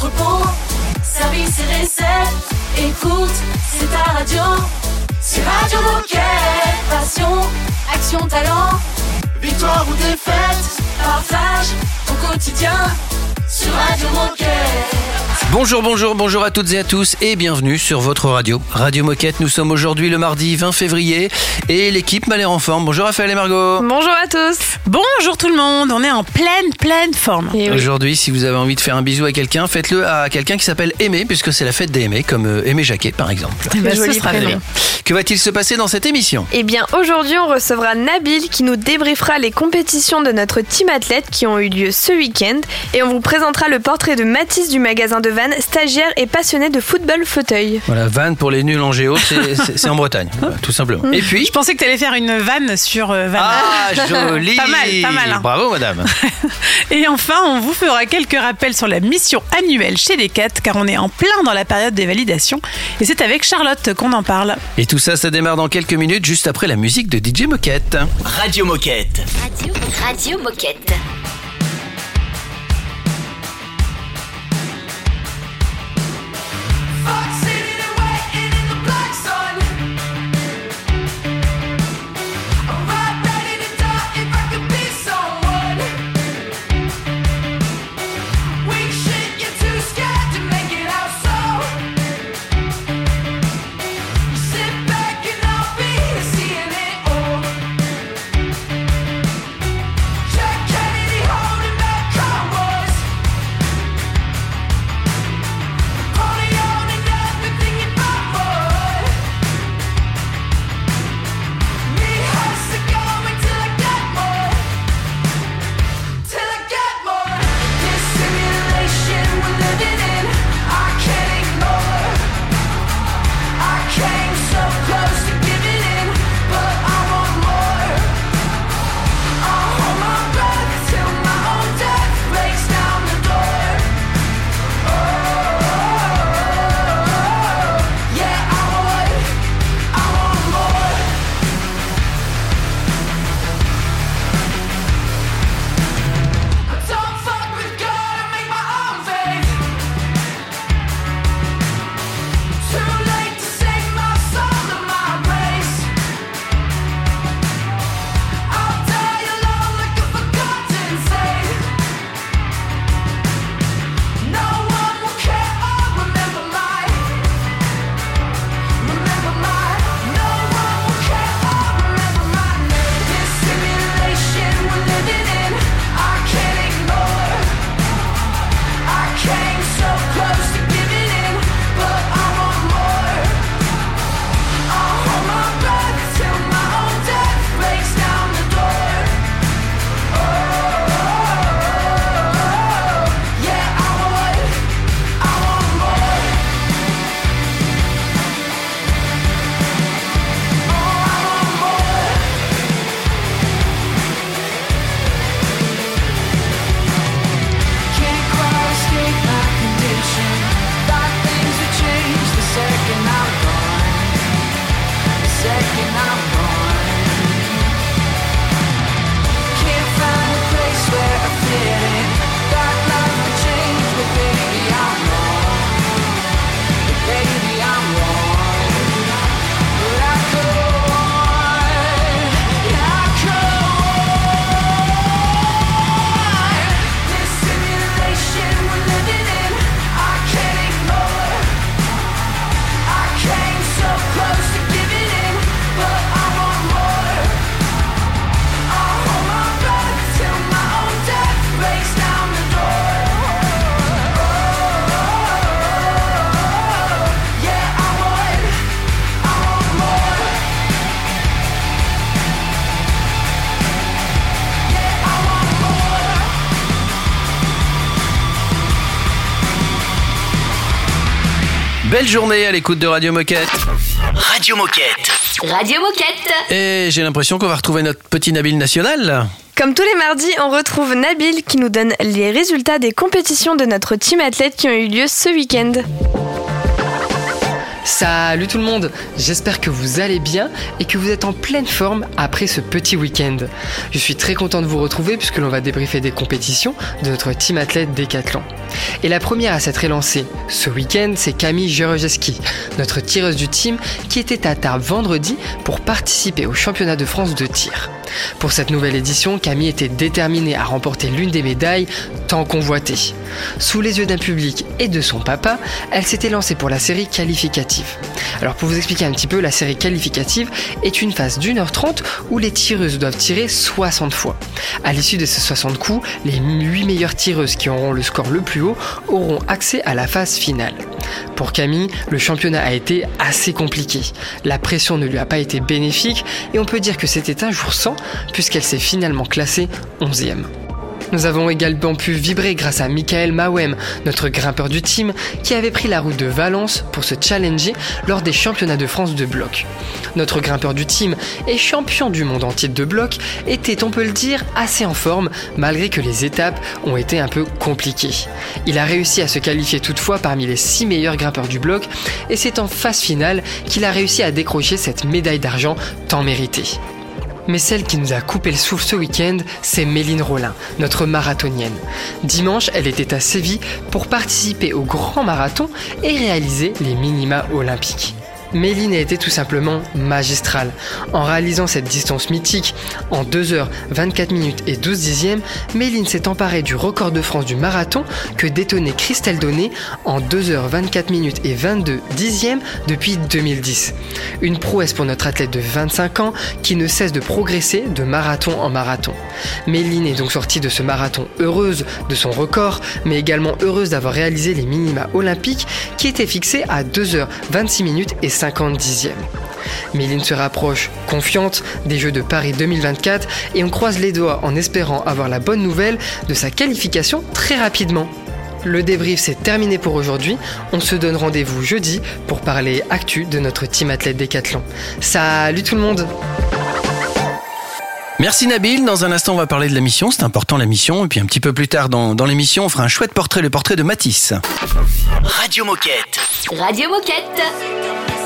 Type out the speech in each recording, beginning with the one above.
entrepôt, service et recettes. Écoute, c'est ta radio. C'est Radio Moquette. Passion, action, talent. Victoire ou défaite, partage ton quotidien sur Radio Moquette. Bonjour, bonjour, bonjour à toutes et à tous et bienvenue sur votre radio. Radio Moquette, nous sommes aujourd'hui le mardi 20 février et l'équipe m'a l'air en forme. Bonjour Raphaël et Margot. Bonjour à tous. Bonjour tout le monde, on est en pleine, pleine forme. Et oui. Aujourd'hui, si vous avez envie de faire un bisou à quelqu'un, faites-le à quelqu'un qui s'appelle Aimé, puisque c'est la fête des Aimés, comme euh, Aimé Jacquet par exemple. Joli ce sera. Que va-t-il se passer dans cette émission? Eh bien, aujourd'hui, on recevra Nabil qui nous débriefera les compétitions de notre team athlète qui ont eu lieu ce week-end. Et on vous présentera le portrait de Mathis du magasin de Vannes, stagiaire et passionné de football fauteuil. Voilà, Vannes pour les nuls en géo, c'est- en Bretagne, voilà, tout simplement. Et puis Je pensais que tu allais faire une vanne sur euh, Vannes. Ah, joli Pas mal, pas mal, hein. Bravo madame Et enfin, on vous fera quelques rappels sur la mission annuelle chez les 4 car on est en plein dans la période des validations. Et c'est avec Charlotte qu'on en parle. Et tout ça, ça démarre dans quelques minutes, juste après la musique de DJ Moquette. Radio Moquette. Radio, Radio Moquette. Journée à l'écoute de Radio Moquette. Radio Moquette. Radio Moquette. Et j'ai l'impression qu'on va retrouver notre petit Nabil national. Comme tous les mardis, on retrouve Nabil qui nous donne les résultats des compétitions de notre team athlète qui ont eu lieu ce week-end. Salut tout le monde, j'espère que vous allez bien et que vous êtes en pleine forme après ce petit week-end. Je suis très content de vous retrouver puisque l'on va débriefer des compétitions de notre team athlète Décathlon. Et la première à s'être élancée ce week-end, c'est Camille Jerojeski, notre tireuse du team qui était à Tarbes vendredi pour participer au championnat de France de tir. Pour cette nouvelle édition, Camille était déterminée à remporter l'une des médailles tant convoitées. Sous les yeux d'un public et de son papa, elle s'était lancée pour la série qualificative. Alors pour vous expliquer un petit peu, la série qualificative est une phase d'une heure trente où les tireuses doivent tirer 60 fois. À l'issue de ces 60 coups, les 8 meilleures tireuses qui auront le score le plus haut auront accès à la phase finale. Pour Camille, le championnat a été assez compliqué. La pression ne lui a pas été bénéfique et on peut dire que c'était un jour sans puisqu'elle s'est finalement classée 11e. Nous avons également pu vibrer grâce à Michael Mawem, notre grimpeur du team, qui avait pris la route de Valence pour se challenger lors des championnats de France de bloc. Notre grimpeur du team et champion du monde en titre de bloc était, on peut le dire, assez en forme malgré que les étapes ont été un peu compliquées. Il a réussi à se qualifier toutefois parmi les 6 meilleurs grimpeurs du bloc et c'est en phase finale qu'il a réussi à décrocher cette médaille d'argent tant méritée. Mais celle qui nous a coupé le souffle ce week-end, c'est Méline Rollin, notre marathonienne. Dimanche, elle était à Séville pour participer au grand marathon et réaliser les minima olympiques. Méline a été tout simplement magistrale. En réalisant cette distance mythique en 2h 24 minutes et 12 dixièmes, Méline s'est emparée du record de France du marathon que détenait Christelle Donné en 2h 24 minutes et 22 dixièmes depuis 2010. Une prouesse pour notre athlète de 25 ans qui ne cesse de progresser de marathon en marathon. Méline est donc sortie de ce marathon heureuse de son record, mais également heureuse d'avoir réalisé les minima olympiques qui étaient fixés à 2h 26 minutes et 50 dixièmes. Méline se rapproche confiante des Jeux de Paris 2024 et on croise les doigts en espérant avoir la bonne nouvelle de sa qualification très rapidement. Le débrief c'est terminé pour aujourd'hui. On se donne rendez-vous jeudi pour parler actu de notre team athlète décathlon. Salut tout le monde Merci Nabil. Dans un instant, on va parler de la mission. C'est important la mission. Et puis un petit peu plus tard dans, dans l'émission, on fera un chouette portrait, le portrait de Matisse. Radio Moquette. Radio Moquette.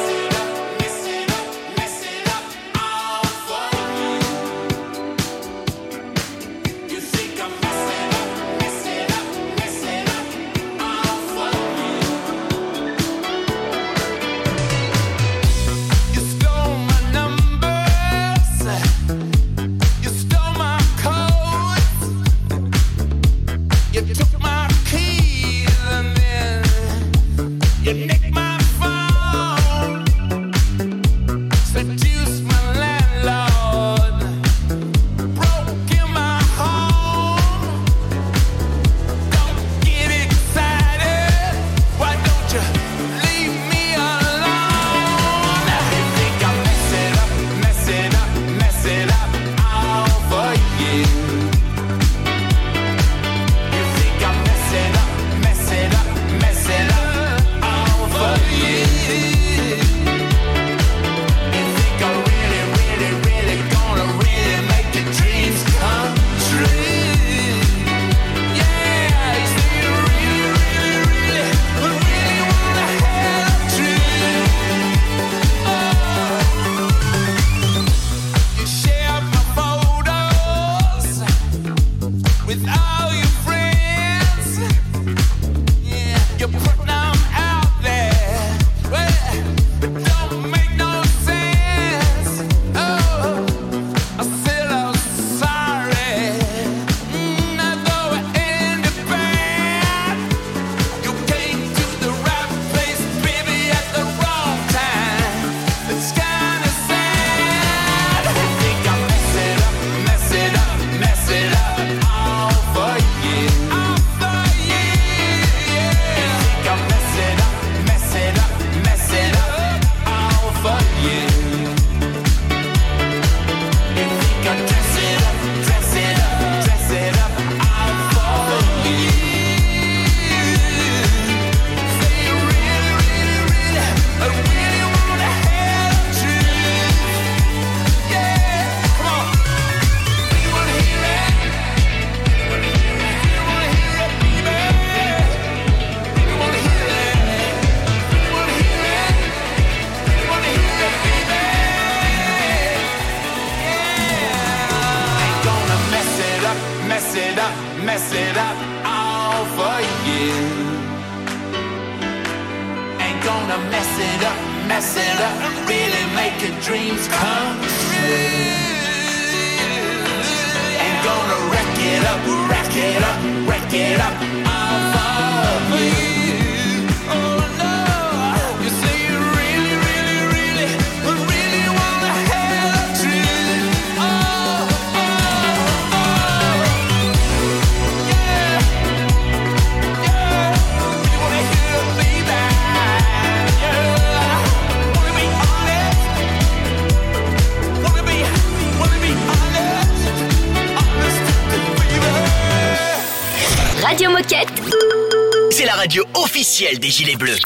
Des Gilets Bleus.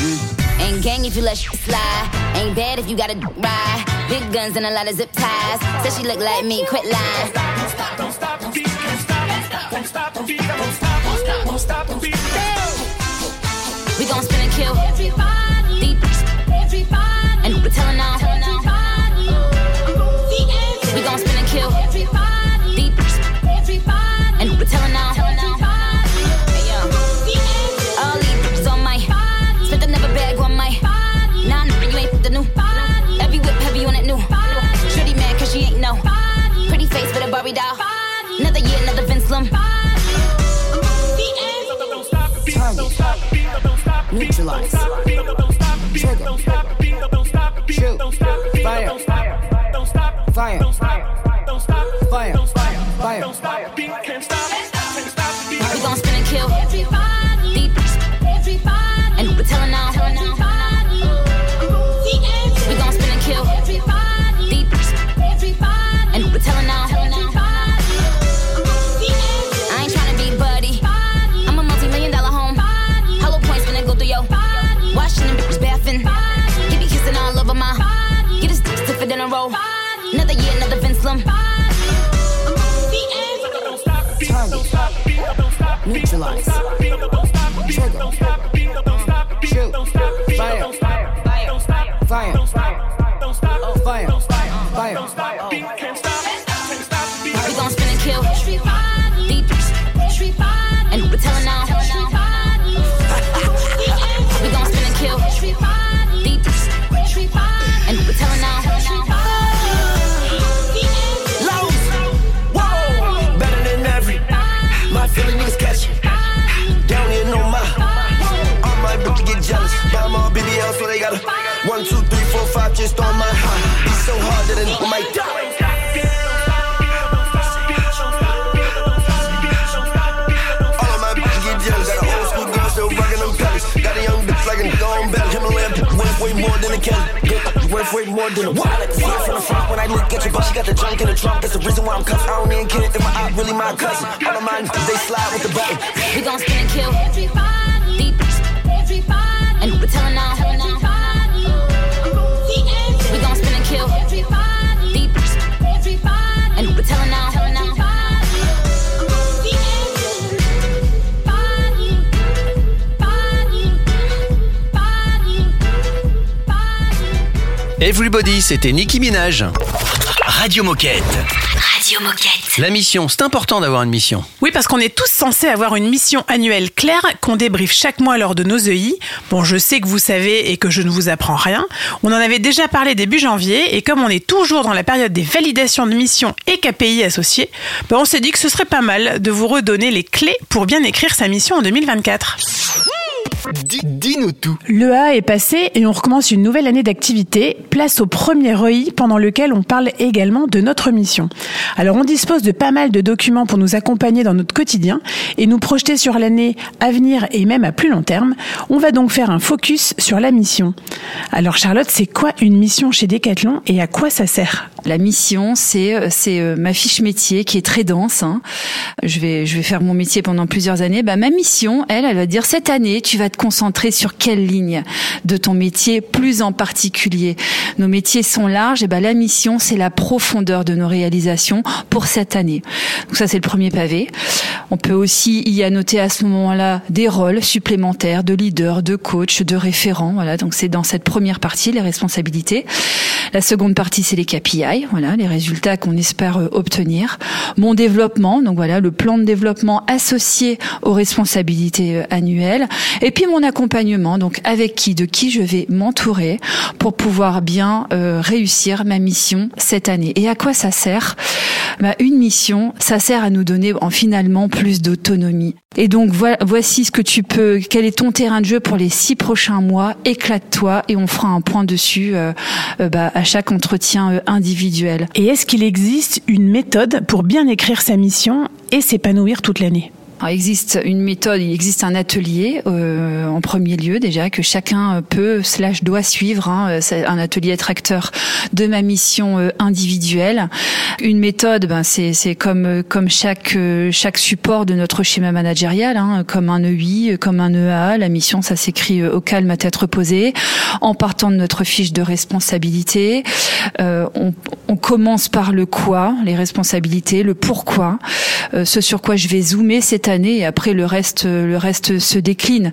Mm. Ain't gang if you let shit slide. Ain't bad if you gotta ride. Big guns and a lot of zip ties. Said she look like me, quit lying. Neutralize trigger shoot. Fire. Fire. Fire. Fire. We gon' neutralize. More than a to see it from the front when I look at you, but she got the junk in the trunk. That's the reason why I'm cuffed. I don't even care if my eye really my cousin. All of mine, they slide with the button. we gon' spin and kill deep and we're telling Everybody, c'était Nicki Minaj. Radio Moquette. Radio Moquette. La mission, c'est important d'avoir une mission. Oui, parce qu'on est tous censés avoir une mission annuelle claire qu'on débriefe chaque mois lors de nos EI. Bon, je sais que vous savez et que je ne vous apprends rien. On en avait déjà parlé début janvier et comme on est toujours dans la période des validations de missions et KPI associés, ben on s'est dit que ce serait pas mal de vous redonner les clés pour bien écrire sa mission en 2024. Dis-nous tout. Le A est passé et on recommence une nouvelle année d'activité. Place au premier REI pendant lequel on parle également de notre mission. Alors on dispose de pas mal de documents pour nous accompagner dans notre quotidien et nous projeter sur l'année à venir et même à plus long terme. On va donc faire un focus sur la mission. Alors Charlotte, c'est quoi une mission chez Decathlon et à quoi ça sert? La mission, c'est euh, c'est euh, ma fiche métier qui est très dense. hein. Je vais je vais faire mon métier pendant plusieurs années. Bah ma mission, elle, elle va dire cette année, tu vas concentrer sur quelle ligne de ton métier, plus en particulier. Nos métiers sont larges, et ben la mission, c'est la profondeur de nos réalisations pour cette année. Donc ça, c'est le premier pavé. On peut aussi y annoter à ce moment-là des rôles supplémentaires de leader, de coach, de référent. Voilà, donc c'est dans cette première partie les responsabilités. La seconde partie, c'est les KPI, voilà, les résultats qu'on espère euh, obtenir. Mon développement, donc voilà, le plan de développement associé aux responsabilités euh, annuelles. Et puis mon accompagnement, donc avec qui, de qui je vais m'entourer pour pouvoir bien euh, réussir ma mission cette année. Et à quoi ça sert? Bah, Une mission, ça sert à nous donner en finalement plus d'autonomie. Et donc voi- voici ce que tu peux, quel est ton terrain de jeu pour les six prochains mois. Éclate-toi et on fera un point dessus euh, euh, bah, à chaque entretien individuel. Et est-ce qu'il existe une méthode pour bien écrire sa mission et s'épanouir toute l'année? Il existe une méthode, il existe un atelier euh, en premier lieu déjà que chacun peut slash doit suivre. hein, euh, un atelier tracteur de ma mission euh, individuelle. Une méthode, ben c'est comme euh, comme chaque chaque support de notre schéma managérial, hein, comme un EI, comme un EA. La mission, ça s'écrit au calme à tête reposée, en partant de notre fiche de responsabilité. On, on commence par le quoi, les responsabilités, le pourquoi, ce sur quoi je vais zoomer cette et après le reste le reste se décline.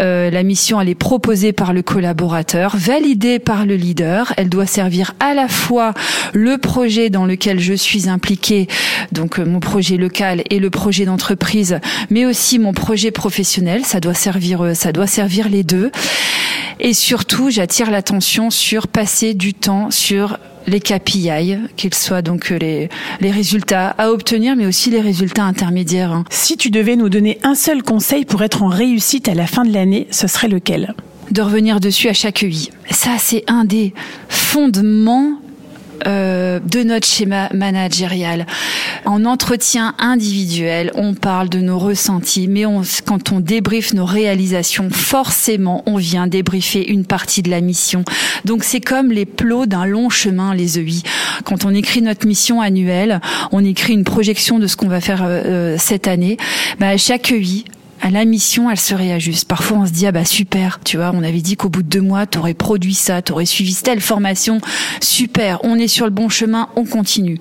Euh, la mission elle est proposée par le collaborateur, validée par le leader, elle doit servir à la fois le projet dans lequel je suis impliqué, donc euh, mon projet local et le projet d'entreprise, mais aussi mon projet professionnel, ça doit servir euh, ça doit servir les deux. Et surtout, j'attire l'attention sur passer du temps sur les KPI, qu'ils soient donc euh, les, les résultats à obtenir, mais aussi les résultats intermédiaires. hein. Si tu devais nous donner un seul conseil pour être en réussite à la fin de l'année, ce serait lequel? De revenir dessus à chaque UI. Ça, c'est un des fondements euh, de notre schéma managérial. En entretien individuel, on parle de nos ressentis, mais on, quand on débriefe nos réalisations, forcément, on vient débriefer une partie de la mission. Donc, c'est comme les plots d'un long chemin, les EI. Quand on écrit notre mission annuelle, on écrit une projection de ce qu'on va faire euh, euh, cette année. Bah, chaque EI, à la mission, elle se réajuste. Parfois, on se dit ah bah super, tu vois, on avait dit qu'au bout de deux mois, t'aurais produit ça, t'aurais suivi telle formation, super, on est sur le bon chemin, on continue.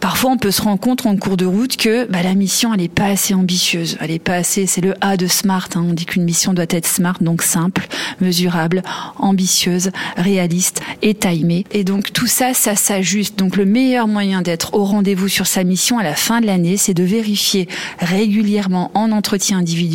Parfois, on peut se rendre compte en cours de route que bah, la mission, elle est pas assez ambitieuse, elle est pas assez. C'est le A de smart. hein. On dit qu'une mission doit être smart, donc simple, mesurable, ambitieuse, réaliste et timée. Et donc tout ça, ça s'ajuste. Donc le meilleur moyen d'être au rendez-vous sur sa mission à la fin de l'année, c'est de vérifier régulièrement en entretien individuel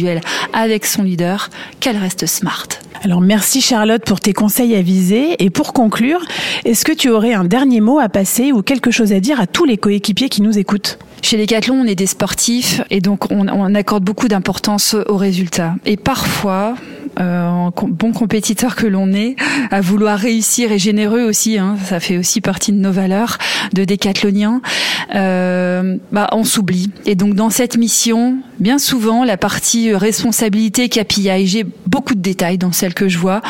avec son leader qu'elle reste smart. Alors merci Charlotte pour tes conseils avisés. Et pour conclure, est-ce que tu aurais un dernier mot à passer ou quelque chose à dire à tous les coéquipiers qui nous écoutent? Chez Decathlon, on est des sportifs et donc on, on accorde beaucoup d'importance aux résultats. Et parfois, en com- bon compétiteur que l'on est, à vouloir réussir et généreux aussi, hein, ça fait aussi partie de nos valeurs de décathloniens, euh, bah, on s'oublie. Et donc dans cette mission, bien souvent, la partie responsabilité KPI, j'ai beaucoup de détails dans celle que je vois.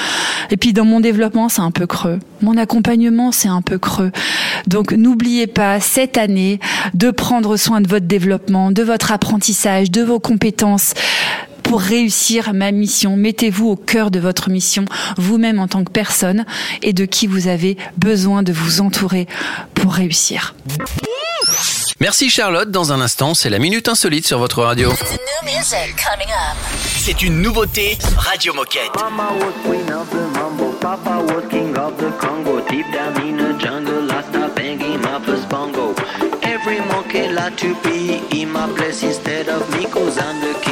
Et puis dans mon développement, c'est un peu creux. Mon accompagnement, c'est un peu creux. Donc n'oubliez pas cette année de prendre soin de votre développement, de votre apprentissage, de vos compétences pour réussir ma mission. Mettez-vous au cœur de votre mission, vous-même en tant que personne, et de qui vous avez besoin de vous entourer pour réussir. Merci Charlotte. Dans un instant, c'est la minute insolite sur votre radio. C'est une nouveauté Radio Moquette. Mama was queen of the mambo, Papa was king of the Congo. Deep down in the jungle, I stopped banging my first bongo. Every monkey like to be in my place instead of me, cause I'm the king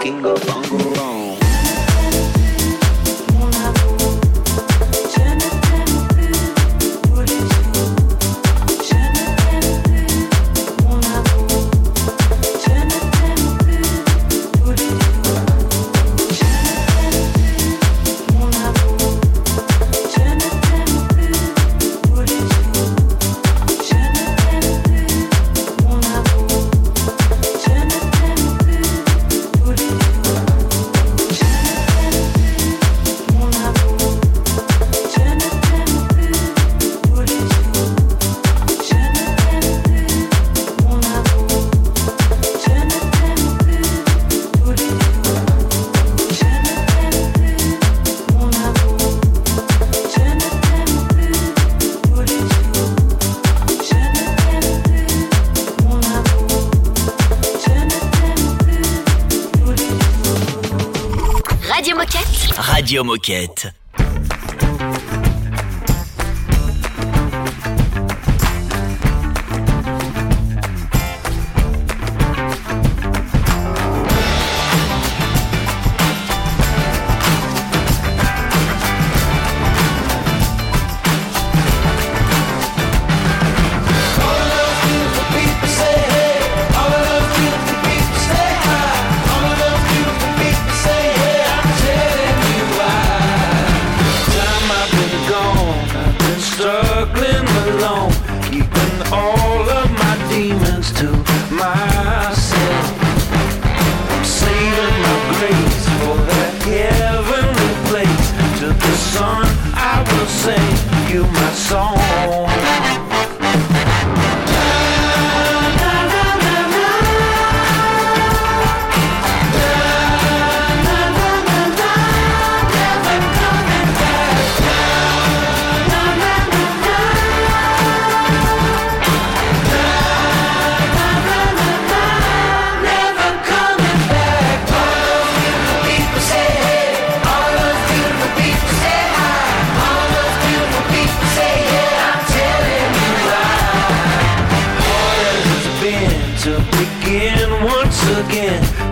bongo I'm the king of Moquette.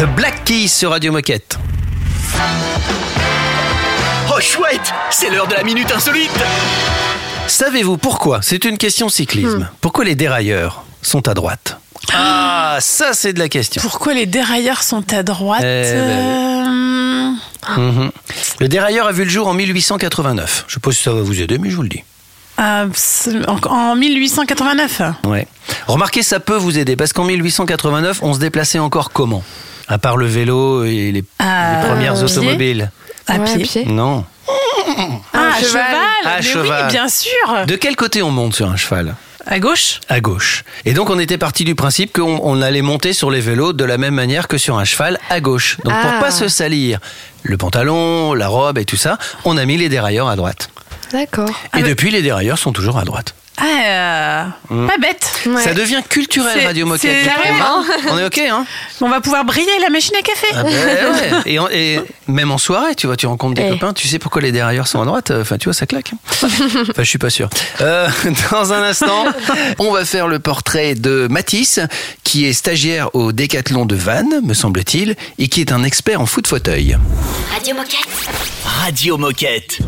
The Black Keys sur Radio Moquette. Oh chouette, c'est l'heure de la minute insolite. Savez-vous pourquoi? C'est une question cyclisme. Pourquoi les dérailleurs sont à droite? Ah, ça c'est de la question. Pourquoi les dérailleurs sont à droite Eh ben Euh, Mhm. Le dérailleur a vu le jour en 1889. Je sais pas si ça va vous aider, mais je vous le dis. ah, en 1889 Ouais. Remarquez, ça peut vous aider parce qu'en 1889, on se déplaçait encore comment? À part le vélo et les, premières pied automobiles. À Ouais, pied. pied. Non. Ah, cheval. cheval. À Mais cheval. oui, bien sûr. De quel côté on monte sur un cheval? À gauche. À gauche. Et donc on était parti du principe qu'on on allait monter sur les vélos de la même manière que sur un cheval à gauche. Donc pour Ah. pas se salir le pantalon, la robe et tout ça, on a mis les dérailleurs à droite. D'accord. Et mais- depuis les dérailleurs sont toujours à droite. Ah, euh, pas bête. Ouais. Ça devient culturel Radio Moquette. carrément. hein. On est ok hein On va pouvoir briller la machine à café. Ah ben ouais. et, en- et même en soirée, tu vois, tu rencontres des Eh. copains, tu sais pourquoi les dérailleurs sont à droite. Enfin, tu vois, ça claque. Enfin, je suis pas sûr. Euh, dans un instant, on va faire le portrait de Mathis, qui est stagiaire au Décathlon de Vannes, me semble-t-il, et qui est un expert en foot fauteuil. Radio Moquette. Radio Moquette.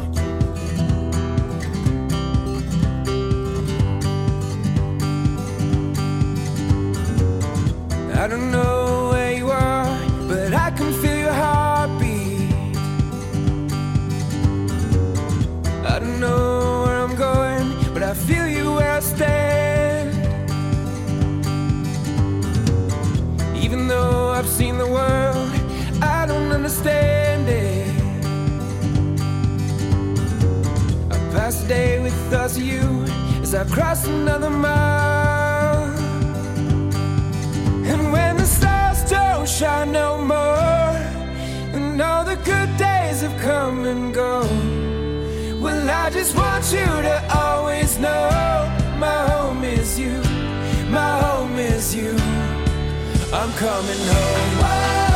I don't know where you are, but I can feel your heartbeat. I don't know where I'm going, but I feel you where I stand. Even though I've seen the world, I don't understand it. I pass a day with of you as I cross another mile. Don't no more, and all the good days have come and gone, well, I just want you to always know my home is you, my home is you. I'm coming home.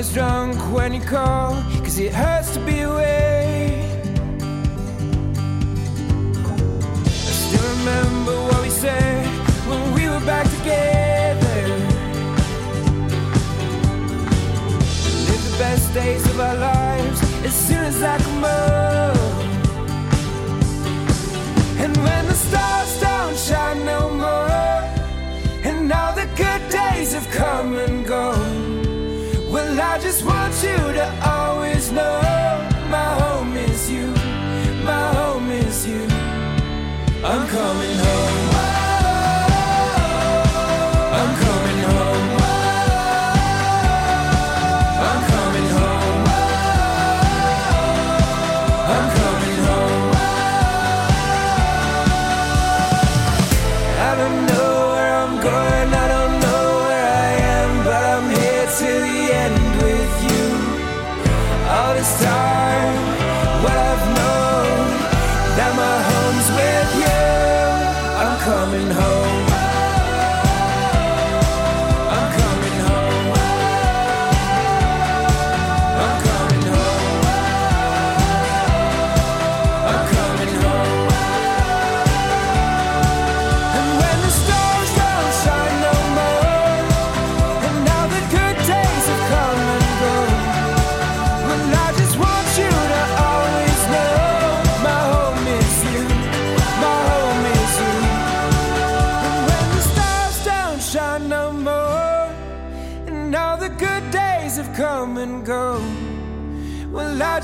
Always drunk when you call, cause it hurts to be away. I still remember what we said when we were back together. We Live the best days of our lives as soon as I come home. And when the stars don't shine no more, and all the good days have come and gone, I just want you to always know my home is you, my home is you. I'm coming home. Coming home.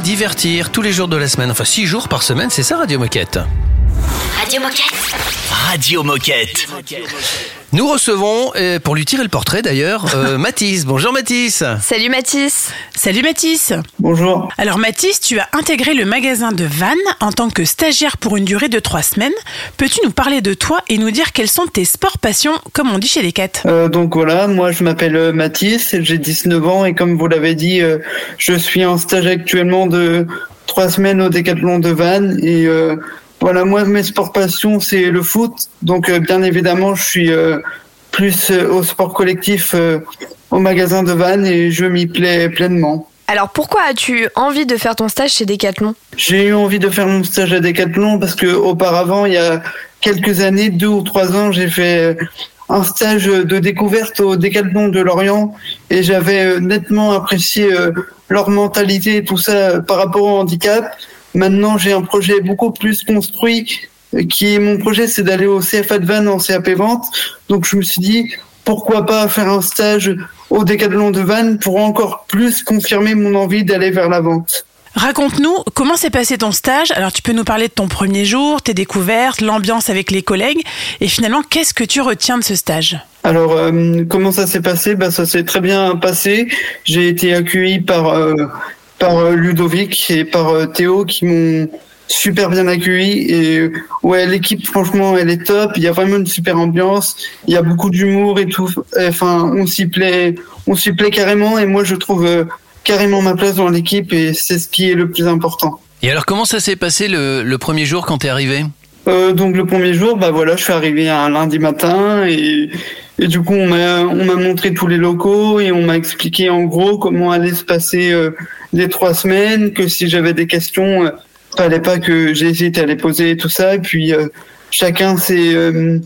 Divertir tous les jours de la semaine, enfin six jours par semaine, c'est ça Radio Moquette? Radio Moquette. Radio Moquette. Nous recevons, pour lui tirer le portrait d'ailleurs, euh, Mathis. Bonjour Mathis. Salut Mathis. Salut Mathis. Bonjour. Alors Mathis, tu as intégré le magasin de Vannes en tant que stagiaire pour une durée de trois semaines. Peux-tu nous parler de toi et nous dire quels sont tes sports passions, comme on dit chez les cats? Euh, donc voilà, moi je m'appelle euh, Mathis, j'ai 19 ans et comme vous l'avez dit, euh, je suis en stage actuellement de trois semaines au Décathlon de Vannes et euh, voilà, moi mes sports passions c'est le foot, donc euh, bien évidemment je suis euh, plus euh, au sport collectif au magasin de Vannes et je m'y plais pleinement. Alors pourquoi as-tu envie de faire ton stage chez Decathlon? J'ai eu envie de faire mon stage à Decathlon parce que auparavant, il y a quelques années, deux ou trois ans, j'ai fait un stage de découverte au Décathlon de Lorient et j'avais nettement apprécié leur mentalité et tout ça par rapport au handicap. Maintenant, j'ai un projet beaucoup plus construit qui est mon projet, c'est d'aller au CFA de Vannes en CAP vente. Donc je me suis dit pourquoi pas faire un stage au Décathlon de Vannes pour encore plus confirmer mon envie d'aller vers la vente. Raconte-nous comment s'est passé ton stage? Alors tu peux nous parler de ton premier jour, tes découvertes, l'ambiance avec les collègues et finalement qu'est-ce que tu retiens de ce stage? Alors, euh, comment ça s'est passé? Bah, Ça s'est très bien passé. J'ai été accueilli par, euh, par euh, Ludovic et par euh, Théo qui m'ont super bien accueilli. Et ouais, l'équipe, franchement, elle est top. Il y a vraiment une super ambiance. Il y a beaucoup d'humour et tout. Enfin, on s'y plaît, on s'y plaît carrément. Et moi, je trouve euh, carrément ma place dans l'équipe et c'est ce qui est le plus important. Et alors comment ça s'est passé le, le premier jour quand t'es arrivé? Euh, donc le premier jour, bah voilà, je suis arrivé un lundi matin et, et du coup on m'a on m'a montré tous les locaux et on m'a expliqué en gros comment allaient se passer euh, les trois semaines, que si j'avais des questions, euh, fallait pas que j'hésite à les poser et tout ça. Et puis euh, chacun s'est euh,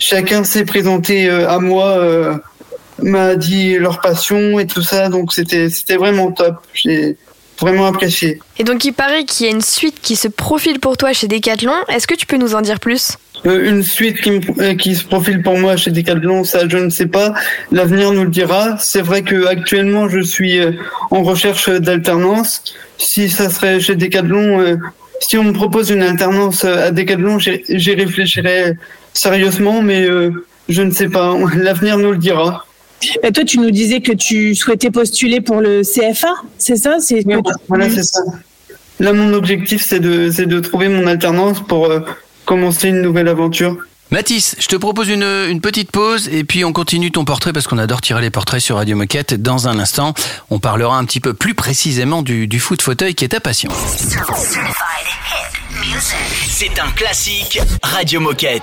chacun s'est présenté à moi, m'a dit leur passion et tout ça, donc c'était c'était vraiment top. Vraiment apprécié. Et donc il paraît qu'il y a une suite qui se profile pour toi chez Decathlon. Est-ce que tu peux nous en dire plus? Euh, une suite qui, me- euh, qui se profile pour moi chez Decathlon, ça je ne sais pas. L'avenir nous le dira. C'est vrai que actuellement je suis euh, en recherche d'alternance. Si ça serait chez Decathlon, euh, si on me propose une alternance à Decathlon, j'y j'y réfléchirai sérieusement, mais euh, je ne sais pas. L'avenir nous le dira. Bah, Toi, tu nous disais que tu souhaitais postuler pour le CFA, c'est ça? C'est tu- Voilà, c'est ça. Là, mon objectif, c'est de, c'est de trouver mon alternance pour euh, commencer une nouvelle aventure. Mathis, je te propose une, une petite pause et puis on continue ton portrait parce qu'on adore tirer les portraits sur Radio Moquette. Dans un instant, on parlera un petit peu plus précisément du, du foot fauteuil qui est ta passion. C'est un classique Radio Moquette.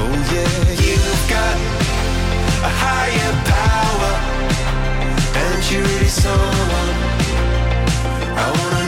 Oh yeah, you've got a higher power, and you really someone I wanna.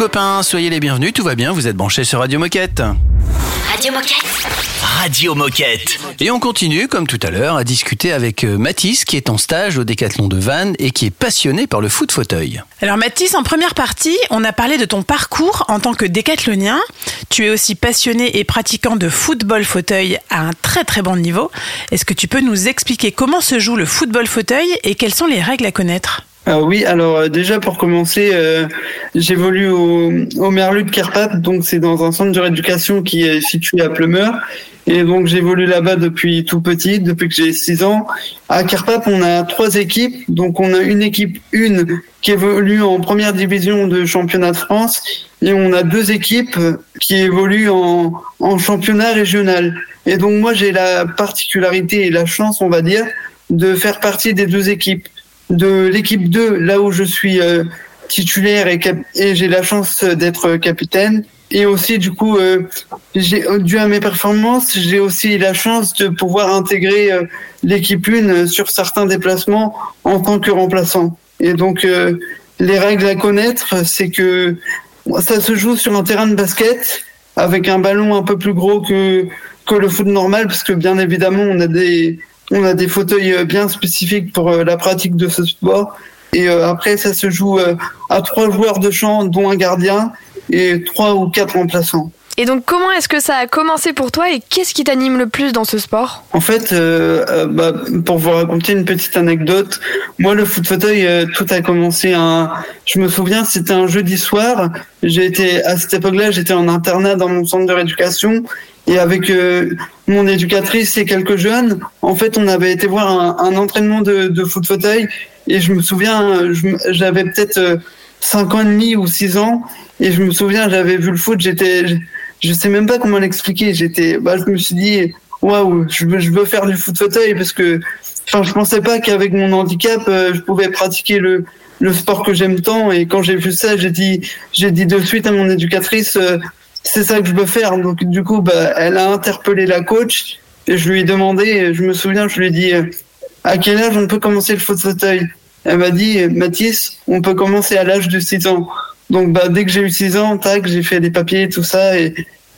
Copains, soyez les bienvenus, tout va bien, vous êtes branchés sur Radio Moquette. Radio Moquette. Radio Moquette. Et on continue, comme tout à l'heure, à discuter avec euh, Mathis, qui est en stage au Décathlon de Vannes et qui est passionné par le foot fauteuil. Alors Mathis, en première partie, on a parlé de ton parcours en tant que décathlonien. Tu es aussi passionné et pratiquant de football fauteuil à un très très bon niveau. Est-ce que tu peux nous expliquer comment se joue le football fauteuil et quelles sont les règles à connaître? Ah oui, alors euh, déjà pour commencer, euh, j'évolue au, au Merlu de Carpath, donc c'est dans un centre de rééducation qui est situé à Plumeur. Et donc j'évolue là-bas depuis tout petit, depuis que j'ai 6 ans. À Carpath, on a trois équipes. Donc on a une équipe une qui évolue en première division de championnat de France et on a deux équipes qui évoluent en, en championnat régional. Et donc moi j'ai la particularité et la chance, on va dire, de faire partie des deux équipes. De l'équipe 2, là où je suis euh, titulaire et, j'ai la chance d'être capitaine. Et aussi, du coup, euh, j'ai, dû à mes performances, j'ai aussi la chance de pouvoir intégrer euh, l'équipe 1 sur certains déplacements en tant que remplaçant. Et donc, euh, les règles à connaître, c'est que ça se joue sur un terrain de basket avec un ballon un peu plus gros que, que le foot normal, parce que bien évidemment, on a des, on a des fauteuils euh, bien spécifiques pour euh, la pratique de ce sport. Et euh, après, ça se joue à trois joueurs de champ, dont un gardien. et trois ou quatre remplaçants. Et donc, comment est-ce que ça a commencé pour toi et qu'est-ce qui t'anime le plus dans ce sport? En fait, euh, euh, bah, pour vous raconter une petite anecdote, moi le foot fauteuil, euh, tout a commencé un. Je me souviens, c'était un jeudi soir. J'ai été à cette époque-là, j'étais en internat dans mon centre de rééducation et avec euh, mon éducatrice et quelques jeunes, en fait, on avait été voir un, entraînement de, de foot fauteuil et je me souviens, j'avais peut-être euh, cinq ans et demi ou six ans et je me souviens, j'avais vu le foot, j'étais, je- je sais même pas comment l'expliquer. J'étais, bah, je me suis dit, waouh, je veux, faire du foot fauteuil parce que, enfin, je pensais pas qu'avec mon handicap, euh, je pouvais pratiquer le, sport que j'aime tant. Et quand j'ai vu ça, j'ai dit, j'ai dit de suite à mon éducatrice, euh, c'est ça que je veux faire. Donc, du coup, bah, elle a interpellé la coach et je lui ai demandé, je me souviens, je lui ai dit, à quel âge on peut commencer le fauteuil? Elle m'a dit, Mathis, on peut commencer à l'âge de 6 ans. Donc bah, dès que j'ai eu 6 ans, tac, j'ai fait des papiers, tout ça, et,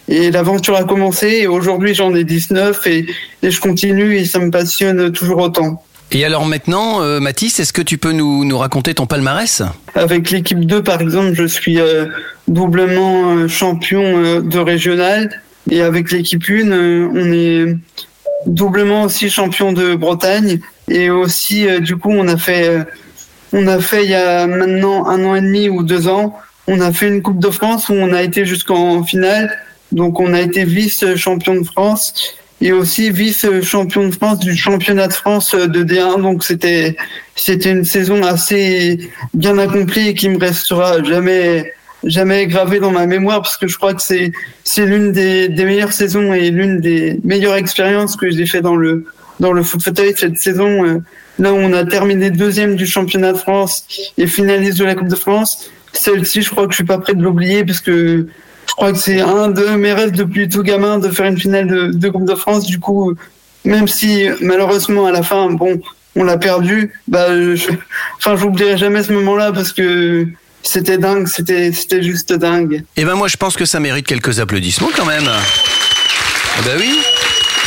et l'aventure a commencé. Et aujourd'hui, j'en ai 19 et, et je continue et ça me passionne toujours autant. Et alors maintenant, euh, Mathis, est-ce que tu peux nous, raconter ton palmarès? Avec l'équipe 2, par exemple, je suis euh, doublement euh, champion euh, de régional. Et avec l'équipe 1, euh, on est doublement aussi champion de Bretagne. Et aussi, du coup, on a fait, on a fait il y a maintenant un an et demi ou deux ans, on a fait une Coupe de France où on a été jusqu'en finale. Donc, on a été vice-champion de France et aussi vice-champion de France du championnat de France de D1. Donc, c'était, c'était une saison assez bien accomplie et qui me restera jamais, jamais gravée dans ma mémoire parce que je crois que c'est, c'est l'une des, des meilleures saisons et l'une des meilleures expériences que j'ai fait dans le, dans le foot fauteuil cette saison. euh, Là où on a terminé deuxième du championnat de France et finaliste de la Coupe de France, celle-ci, je crois que je suis pas prêt de l'oublier parce que je crois que c'est un de mes rêves depuis tout gamin de faire une finale de, de Coupe de France. Du coup, même si malheureusement à la fin, bon, on l'a perdu, bah, je, enfin, j'oublierai jamais ce moment-là parce que c'était dingue, c'était, c'était juste dingue. Eh ben moi, je pense que ça mérite quelques applaudissements quand même. Ah bah oui.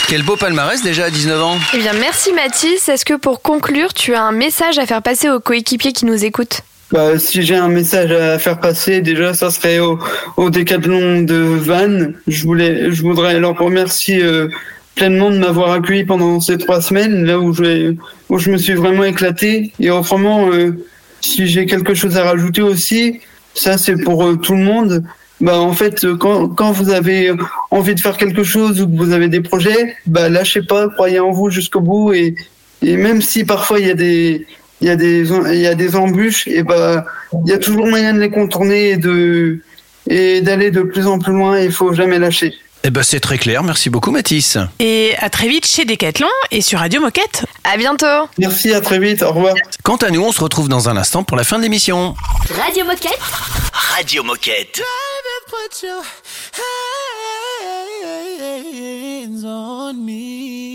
Quel beau palmarès déjà à 19 ans. Eh bien, merci Mathis. Est-ce que pour conclure, tu as un message à faire passer aux coéquipiers qui nous écoutent? Bah, si j'ai un message à faire passer, déjà, ça serait au, au décathlon de Vannes. Je voulais, je voudrais leur remercier euh, pleinement de m'avoir accueilli pendant ces trois semaines, là où je, où je me suis vraiment éclaté. Et autrement, euh, si j'ai quelque chose à rajouter aussi, ça c'est pour euh, tout le monde. Bah, en fait, quand, quand vous avez envie de faire quelque chose ou que vous avez des projets, bah, lâchez pas, croyez en vous jusqu'au bout et, et même si parfois il y a des, il y a des, il y a des embûches, et bah, il y a toujours moyen de les contourner et de, et d'aller de plus en plus loin. Il faut jamais lâcher. Eh ben c'est très clair. Merci beaucoup, Mathis. Et à très vite chez Decathlon et sur Radio Moquette. À bientôt. Merci, à très vite. Au revoir. Quant à nous, on se retrouve dans un instant pour la fin de l'émission. Radio Moquette. Radio Moquette. Put your hands on me.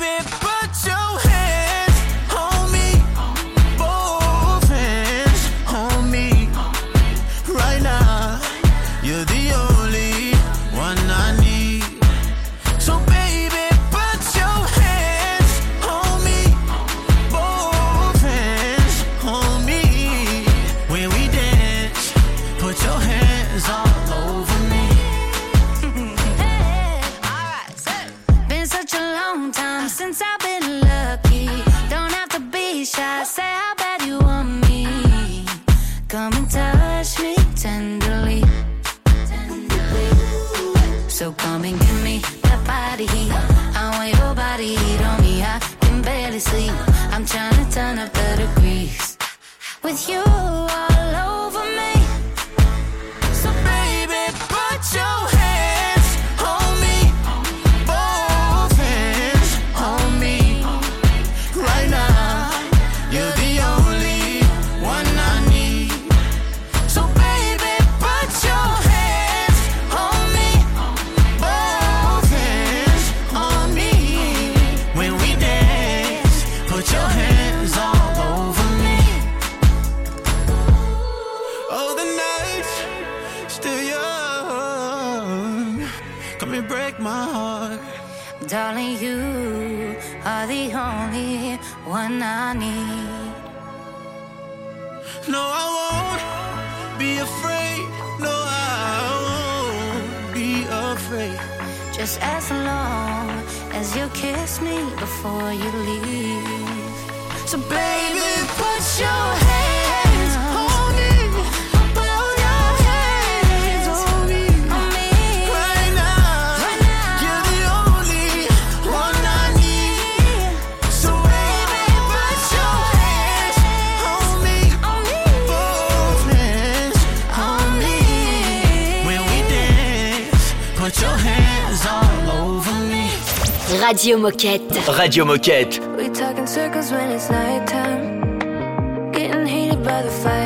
Baby, shy. Say how bad you want me. Come and touch me tenderly. So come and give me that body heat. I want your body heat on me. I can barely sleep. I'm trying to turn up the degrees. With you me before you leave. So, baby, put your Radio Moquette. Radio Moquette. We talk in circles when it's nighttime. Getting heated by the fire.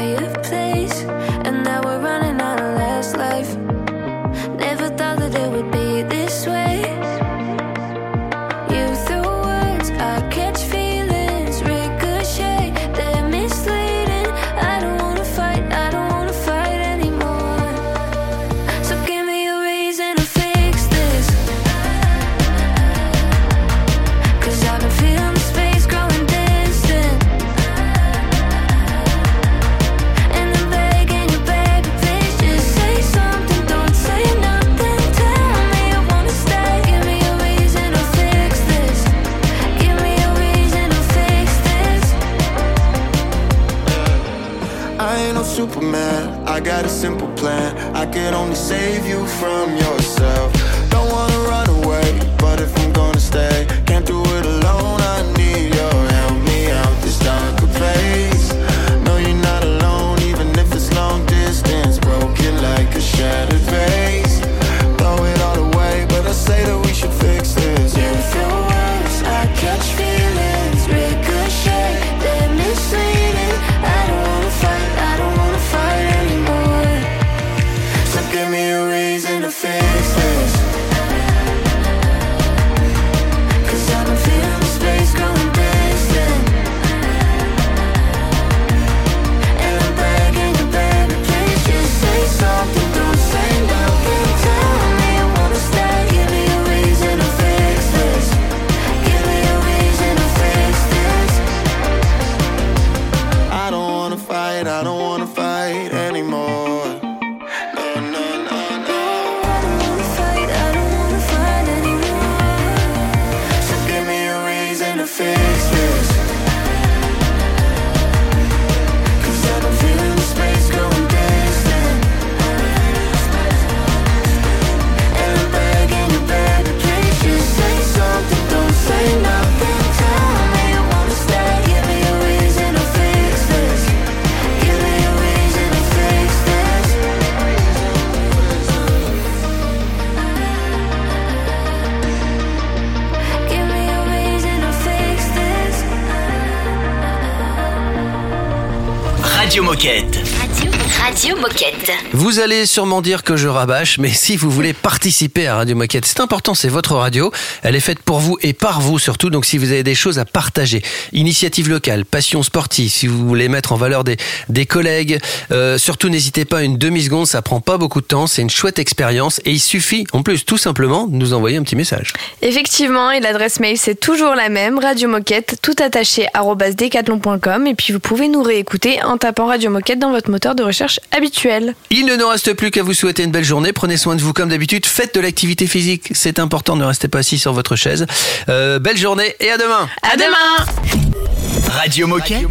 Radio Moquette. Vous allez sûrement dire que je rabâche, mais si vous voulez participer à Radio Moquette, c'est important, c'est votre radio. Elle est faite pour vous et par vous surtout, donc si vous avez des choses à partager, initiative locale, passion sportive, si vous voulez mettre en valeur des, des collègues, euh, surtout n'hésitez pas une demi-seconde, ça prend pas beaucoup de temps, c'est une chouette expérience et il suffit en plus tout simplement de nous envoyer un petit message. Effectivement, et l'adresse mail c'est toujours la même, Radio Moquette, tout attaché, arrobasdecathlon.com et puis vous pouvez nous réécouter en tapant Radio Moquette dans votre moteur de recherche habituelle. Il ne nous reste plus qu'à vous souhaiter une belle journée. Prenez soin de vous comme d'habitude. Faites de l'activité physique. C'est important. Ne restez pas assis sur votre chaise. Euh, belle journée et à demain. À, demain. Radio Moquette.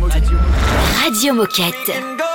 Radio Moquette.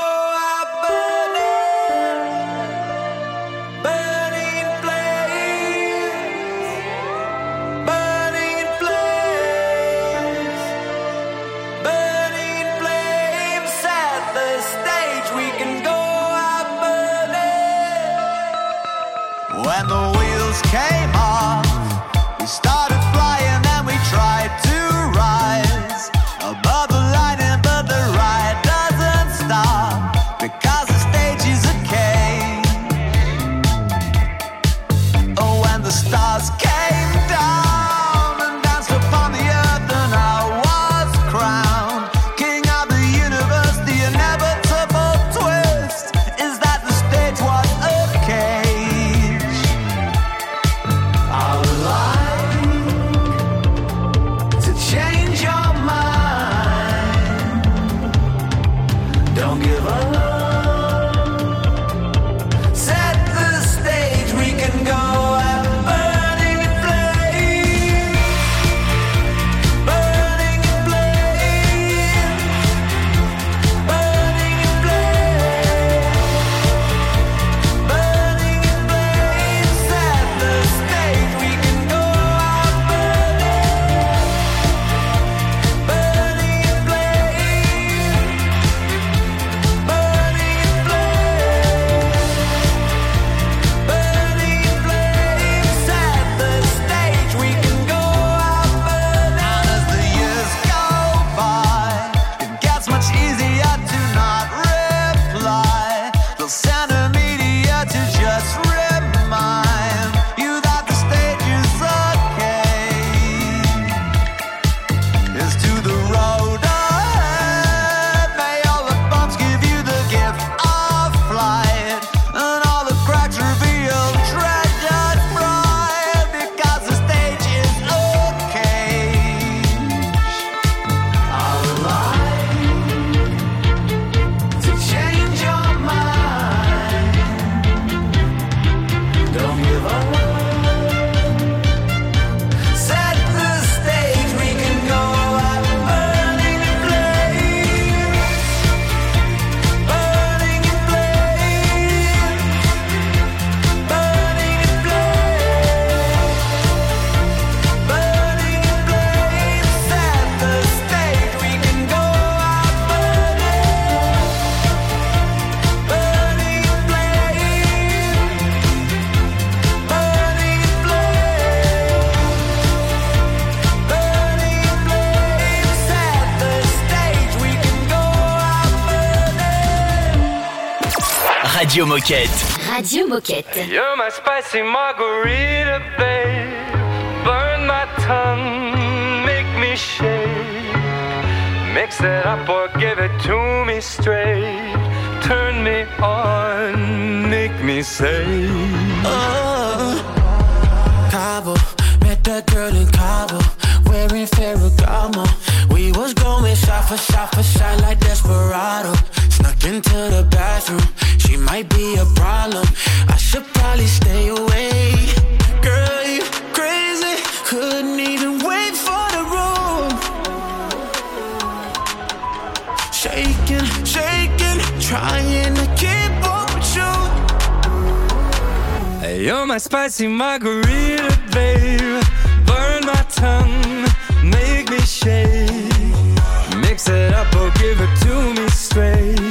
Radio Moquette. Radio Moquette. You're my spicy margarita, babe. Burn my tongue, make me shake. Mix it up or give it to me straight. Turn me on, make me say. Oh, Cabo, met that girl in Cabo, wearing Ferragamo. We was going shot for shot for shot like Desperado. Into the bathroom, she might be a problem. I should probably stay away. Girl, you crazy, couldn't even wait for the room. Shaking, shaking, trying to keep up with you. Hey, You're my spicy margarita, babe. Burn my tongue, make me shake. Mix it up or give it to me straight.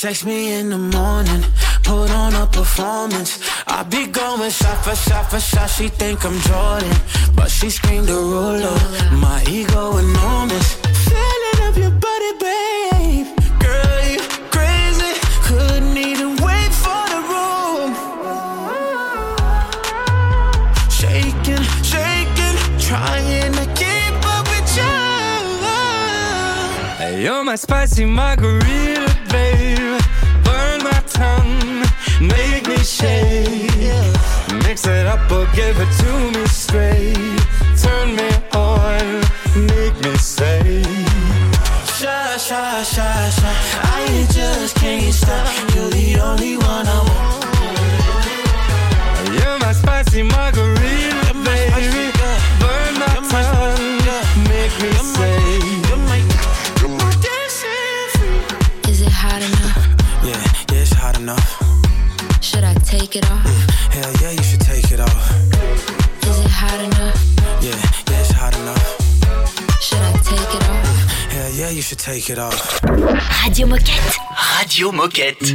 Text me in the morning. Put on a performance. I be going shot for shot for shot. She think I'm Jordan, but she screamed a ruler. My ego enormous. Feeling of your body, babe. Girl, you crazy. Couldn't even wait for the room. Shaking, shaking, trying to keep up with you. Hey, You're my spicy margarita, tongue, make me shake. Mix it up or give it to me straight. Turn me on, make me say. Shy, shy, shy, shy. I just can't stop. You're the only one I want. You're my spicy margarita, take it off? Mm, hell yeah, you should take it off. Is it hot enough? Yeah, yeah, it's hot enough. Should I take it off? Mm, hell yeah, you should take it off. Radio Moquette. Radio Moquette.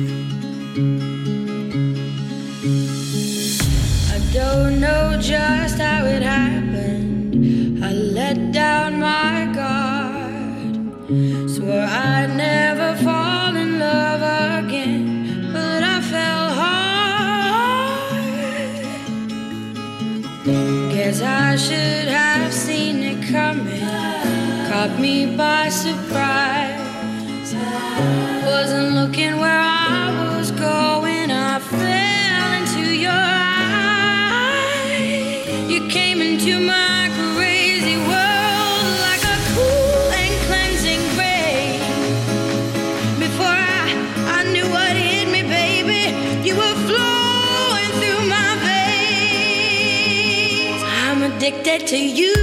I don't know just how it happened. I let down my guard. Swore I'd never fall I should have seen it coming. Caught me by surprise. Wasn't looking where I was going. I fell into your eyes. You came into my addicted to you,